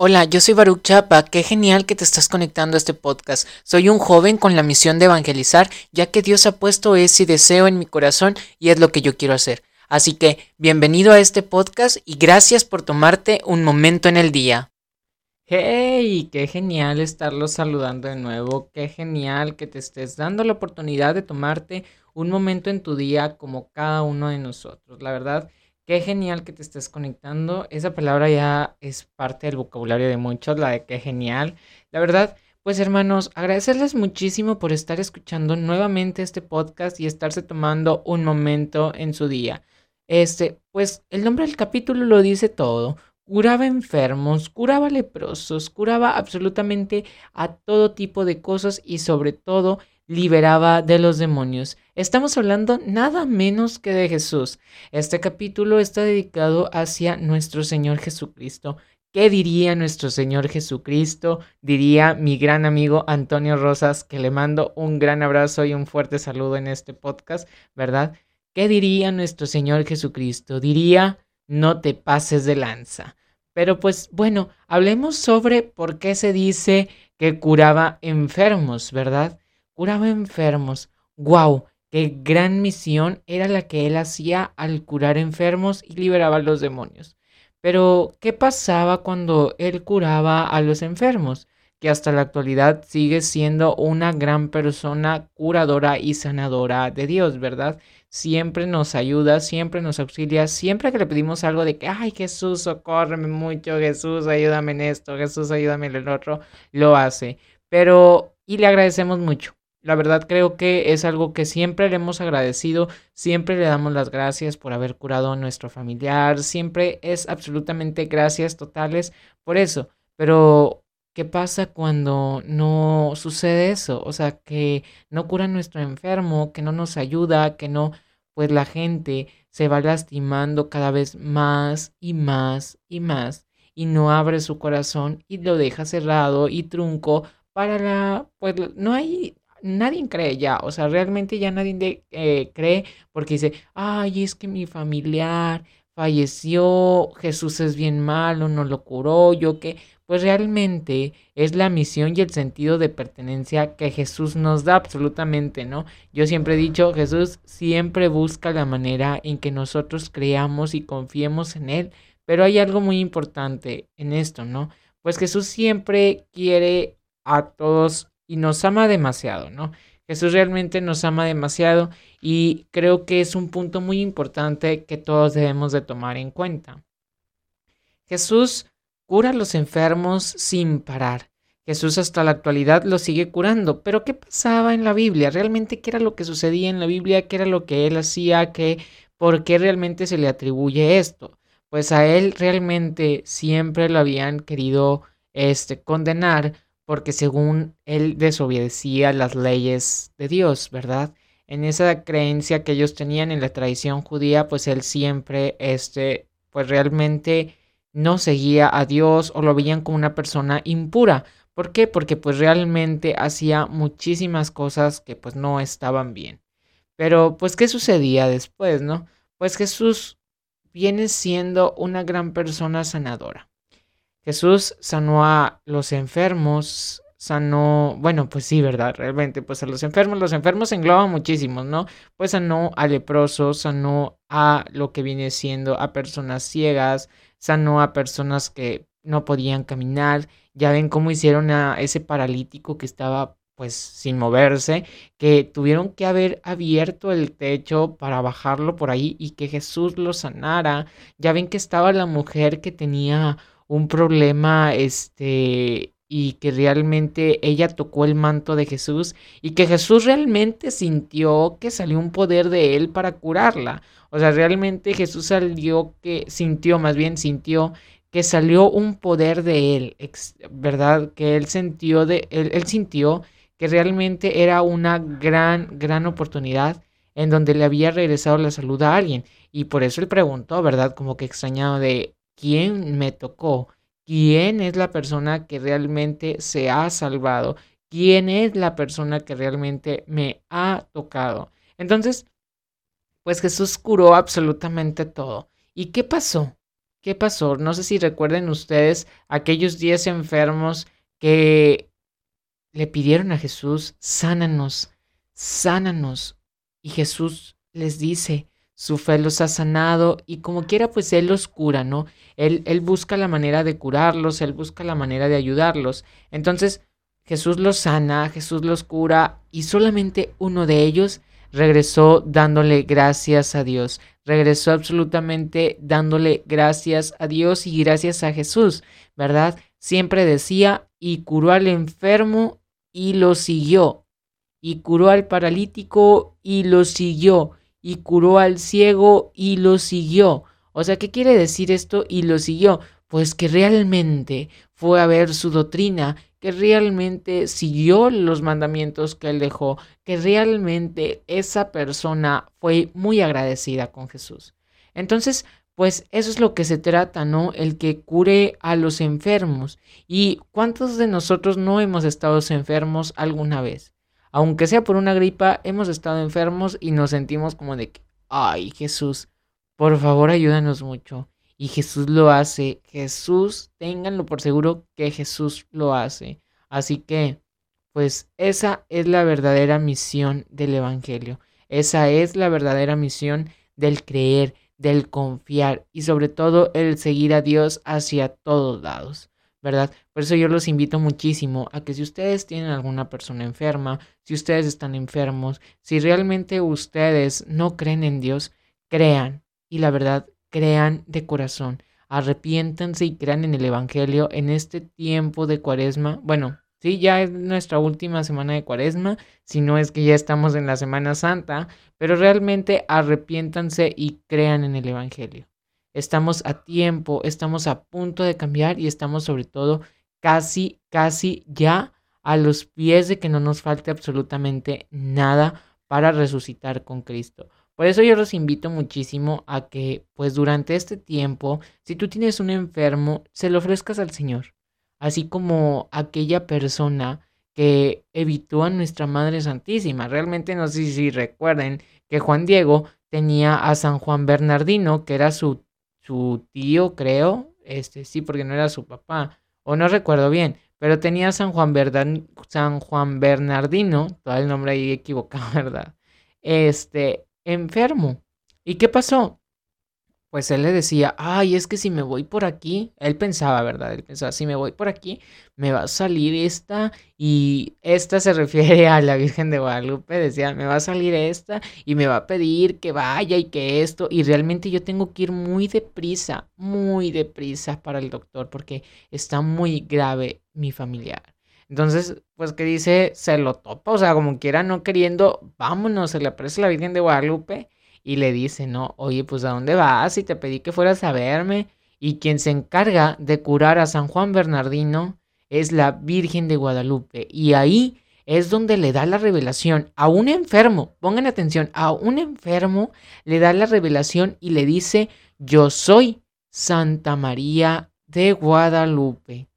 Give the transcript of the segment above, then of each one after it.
Hola, yo soy Baruch Chapa, qué genial que te estás conectando a este podcast. Soy un joven con la misión de evangelizar, ya que Dios ha puesto ese deseo en mi corazón y es lo que yo quiero hacer. Así que, bienvenido a este podcast y gracias por tomarte un momento en el día. Hey, qué genial estarlos saludando de nuevo, qué genial que te estés dando la oportunidad de tomarte un momento en tu día como cada uno de nosotros. La verdad, Qué genial que te estés conectando. Esa palabra ya es parte del vocabulario de muchos, la de qué genial. La verdad, pues hermanos, agradecerles muchísimo por estar escuchando nuevamente este podcast y estarse tomando un momento en su día. Este, pues el nombre del capítulo lo dice todo. Curaba enfermos, curaba leprosos, curaba absolutamente a todo tipo de cosas y sobre todo liberaba de los demonios. Estamos hablando nada menos que de Jesús. Este capítulo está dedicado hacia nuestro Señor Jesucristo. ¿Qué diría nuestro Señor Jesucristo? Diría mi gran amigo Antonio Rosas, que le mando un gran abrazo y un fuerte saludo en este podcast, ¿verdad? ¿Qué diría nuestro Señor Jesucristo? Diría, no te pases de lanza. Pero pues bueno, hablemos sobre por qué se dice que curaba enfermos, ¿verdad? Curaba enfermos. ¡Guau! ¡Qué gran misión era la que él hacía al curar enfermos y liberaba a los demonios! Pero, ¿qué pasaba cuando él curaba a los enfermos? Que hasta la actualidad sigue siendo una gran persona curadora y sanadora de Dios, ¿verdad? Siempre nos ayuda, siempre nos auxilia, siempre que le pedimos algo de que, ay Jesús, socórreme mucho, Jesús, ayúdame en esto, Jesús, ayúdame en el otro, lo hace. Pero, y le agradecemos mucho. La verdad creo que es algo que siempre le hemos agradecido, siempre le damos las gracias por haber curado a nuestro familiar, siempre es absolutamente gracias totales por eso. Pero, ¿qué pasa cuando no sucede eso? O sea, que no cura a nuestro enfermo, que no nos ayuda, que no, pues la gente se va lastimando cada vez más y más y más y no abre su corazón y lo deja cerrado y trunco para la, pues no hay nadie cree ya, o sea, realmente ya nadie eh, cree porque dice, ay, es que mi familiar falleció, Jesús es bien malo, no lo curó, yo que, pues realmente es la misión y el sentido de pertenencia que Jesús nos da absolutamente, ¿no? Yo siempre he dicho, Jesús siempre busca la manera en que nosotros creamos y confiemos en Él, pero hay algo muy importante en esto, ¿no? Pues Jesús siempre quiere a todos y nos ama demasiado, ¿no? Jesús realmente nos ama demasiado y creo que es un punto muy importante que todos debemos de tomar en cuenta. Jesús cura a los enfermos sin parar. Jesús hasta la actualidad los sigue curando. Pero ¿qué pasaba en la Biblia? ¿Realmente qué era lo que sucedía en la Biblia? ¿Qué era lo que él hacía? ¿Qué, ¿Por qué realmente se le atribuye esto? Pues a él realmente siempre lo habían querido este, condenar porque según él desobedecía las leyes de Dios, ¿verdad? En esa creencia que ellos tenían en la tradición judía, pues él siempre, este, pues realmente no seguía a Dios o lo veían como una persona impura. ¿Por qué? Porque pues realmente hacía muchísimas cosas que pues no estaban bien. Pero pues ¿qué sucedía después, no? Pues Jesús viene siendo una gran persona sanadora. Jesús sanó a los enfermos, sanó, bueno, pues sí, ¿verdad? Realmente, pues a los enfermos, los enfermos engloban muchísimos, ¿no? Pues sanó a leprosos, sanó a lo que viene siendo a personas ciegas, sanó a personas que no podían caminar, ya ven cómo hicieron a ese paralítico que estaba pues sin moverse, que tuvieron que haber abierto el techo para bajarlo por ahí y que Jesús lo sanara. Ya ven que estaba la mujer que tenía un problema, este, y que realmente ella tocó el manto de Jesús y que Jesús realmente sintió que salió un poder de él para curarla. O sea, realmente Jesús salió que sintió, más bien sintió que salió un poder de él, ¿verdad? Que él sintió de él, él sintió que realmente era una gran gran oportunidad en donde le había regresado la salud a alguien y por eso él preguntó, ¿verdad? Como que extrañado de quién me tocó, quién es la persona que realmente se ha salvado, quién es la persona que realmente me ha tocado. Entonces, pues Jesús curó absolutamente todo. ¿Y qué pasó? ¿qué pasó? No sé si recuerden ustedes aquellos diez enfermos que le pidieron a Jesús, sánanos, sánanos. Y Jesús les dice, su fe los ha sanado y como quiera pues Él los cura, ¿no? Él, él busca la manera de curarlos, Él busca la manera de ayudarlos. Entonces Jesús los sana, Jesús los cura y solamente uno de ellos regresó dándole gracias a Dios. Regresó absolutamente dándole gracias a Dios y gracias a Jesús, ¿verdad? Siempre decía, y curó al enfermo y lo siguió. Y curó al paralítico y lo siguió. Y curó al ciego y lo siguió. O sea, ¿qué quiere decir esto? Y lo siguió. Pues que realmente fue a ver su doctrina que realmente siguió los mandamientos que él dejó, que realmente esa persona fue muy agradecida con Jesús. Entonces, pues eso es lo que se trata, ¿no? El que cure a los enfermos. ¿Y cuántos de nosotros no hemos estado enfermos alguna vez? Aunque sea por una gripa, hemos estado enfermos y nos sentimos como de que, ay Jesús, por favor ayúdanos mucho. Y Jesús lo hace. Jesús, ténganlo por seguro que Jesús lo hace. Así que, pues esa es la verdadera misión del Evangelio. Esa es la verdadera misión del creer, del confiar y sobre todo el seguir a Dios hacia todos lados. ¿Verdad? Por eso yo los invito muchísimo a que si ustedes tienen alguna persona enferma, si ustedes están enfermos, si realmente ustedes no creen en Dios, crean. Y la verdad, crean de corazón, arrepiéntanse y crean en el Evangelio en este tiempo de cuaresma. Bueno, sí, ya es nuestra última semana de cuaresma, si no es que ya estamos en la Semana Santa, pero realmente arrepiéntanse y crean en el Evangelio. Estamos a tiempo, estamos a punto de cambiar y estamos sobre todo casi, casi ya a los pies de que no nos falte absolutamente nada para resucitar con Cristo. Por eso yo los invito muchísimo a que, pues durante este tiempo, si tú tienes un enfermo, se lo ofrezcas al Señor. Así como aquella persona que evitó a nuestra Madre Santísima. Realmente no sé si recuerden que Juan Diego tenía a San Juan Bernardino, que era su, su tío, creo. Este, sí, porque no era su papá. O no recuerdo bien. Pero tenía San Juan, San Juan Bernardino, todo el nombre ahí equivocado, ¿verdad? Este, enfermo. ¿Y qué pasó? Pues él le decía, ay, es que si me voy por aquí, él pensaba, ¿verdad? Él pensaba, si me voy por aquí, me va a salir esta y esta se refiere a la Virgen de Guadalupe, decía, me va a salir esta y me va a pedir que vaya y que esto, y realmente yo tengo que ir muy deprisa, muy deprisa para el doctor porque está muy grave mi familiar. Entonces, pues que dice, se lo topa, o sea, como quiera, no queriendo, vámonos, se le aparece la Virgen de Guadalupe y le dice, no, oye, pues ¿a dónde vas? Y te pedí que fueras a verme. Y quien se encarga de curar a San Juan Bernardino es la Virgen de Guadalupe. Y ahí es donde le da la revelación a un enfermo, pongan atención, a un enfermo le da la revelación y le dice, yo soy Santa María de Guadalupe.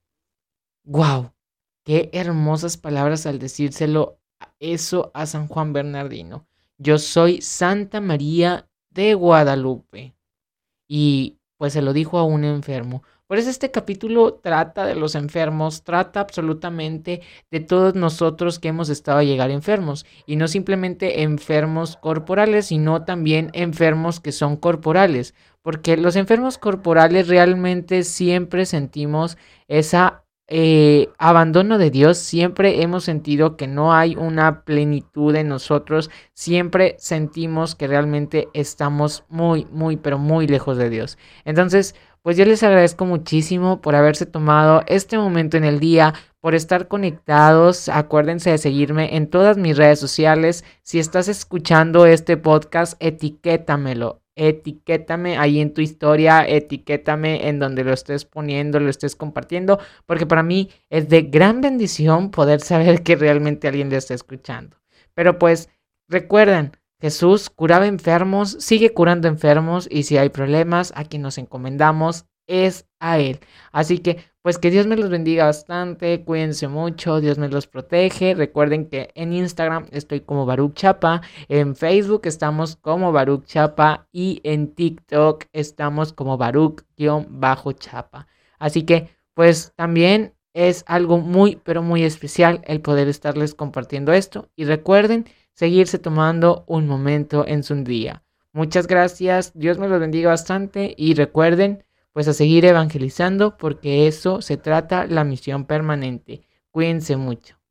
¡Wow! Qué hermosas palabras al decírselo eso a San Juan Bernardino. Yo soy Santa María de Guadalupe. Y pues se lo dijo a un enfermo. Por eso este capítulo trata de los enfermos, trata absolutamente de todos nosotros que hemos estado a llegar enfermos. Y no simplemente enfermos corporales, sino también enfermos que son corporales. Porque los enfermos corporales realmente siempre sentimos esa eh, abandono de Dios, siempre hemos sentido que no hay una plenitud en nosotros, siempre sentimos que realmente estamos muy, muy, pero muy lejos de Dios. Entonces, pues yo les agradezco muchísimo por haberse tomado este momento en el día, por estar conectados. Acuérdense de seguirme en todas mis redes sociales. Si estás escuchando este podcast, etiquétamelo etiquétame ahí en tu historia, etiquétame en donde lo estés poniendo, lo estés compartiendo, porque para mí es de gran bendición poder saber que realmente alguien le está escuchando. Pero pues recuerden, Jesús curaba enfermos, sigue curando enfermos y si hay problemas, a quien nos encomendamos es a Él. Así que pues que Dios me los bendiga bastante, cuídense mucho, Dios me los protege. Recuerden que en Instagram estoy como Baruch Chapa, en Facebook estamos como Baruch Chapa y en TikTok estamos como Baruch-Chapa. Así que pues también es algo muy, pero muy especial el poder estarles compartiendo esto. Y recuerden seguirse tomando un momento en su día. Muchas gracias, Dios me los bendiga bastante y recuerden pues a seguir evangelizando porque eso se trata la misión permanente. Cuídense mucho.